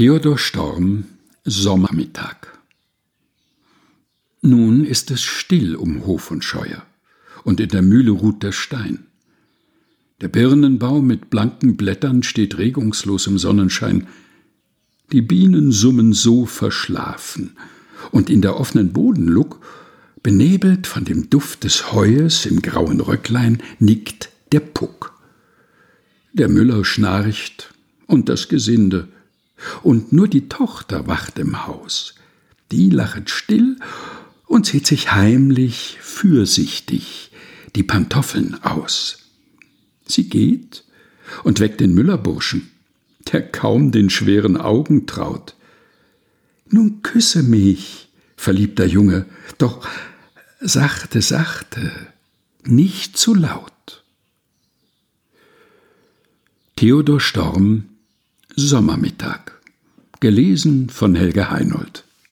Theodor Storm Sommermittag Nun ist es still um Hof und Scheuer, und in der Mühle ruht der Stein. Der Birnenbaum mit blanken Blättern steht regungslos im Sonnenschein. Die Bienen summen so verschlafen, und in der offenen Bodenluck, benebelt von dem Duft des Heues im grauen Röcklein, nickt der Puck. Der Müller schnarcht und das Gesinde, und nur die Tochter wacht im Haus. Die lachet still und zieht sich heimlich, fürsichtig die Pantoffeln aus. Sie geht und weckt den Müllerburschen, der kaum den schweren Augen traut. Nun küsse mich, verliebter Junge, doch sachte, sachte, nicht zu laut. Theodor Storm Sommermittag. Gelesen von Helge Heinold.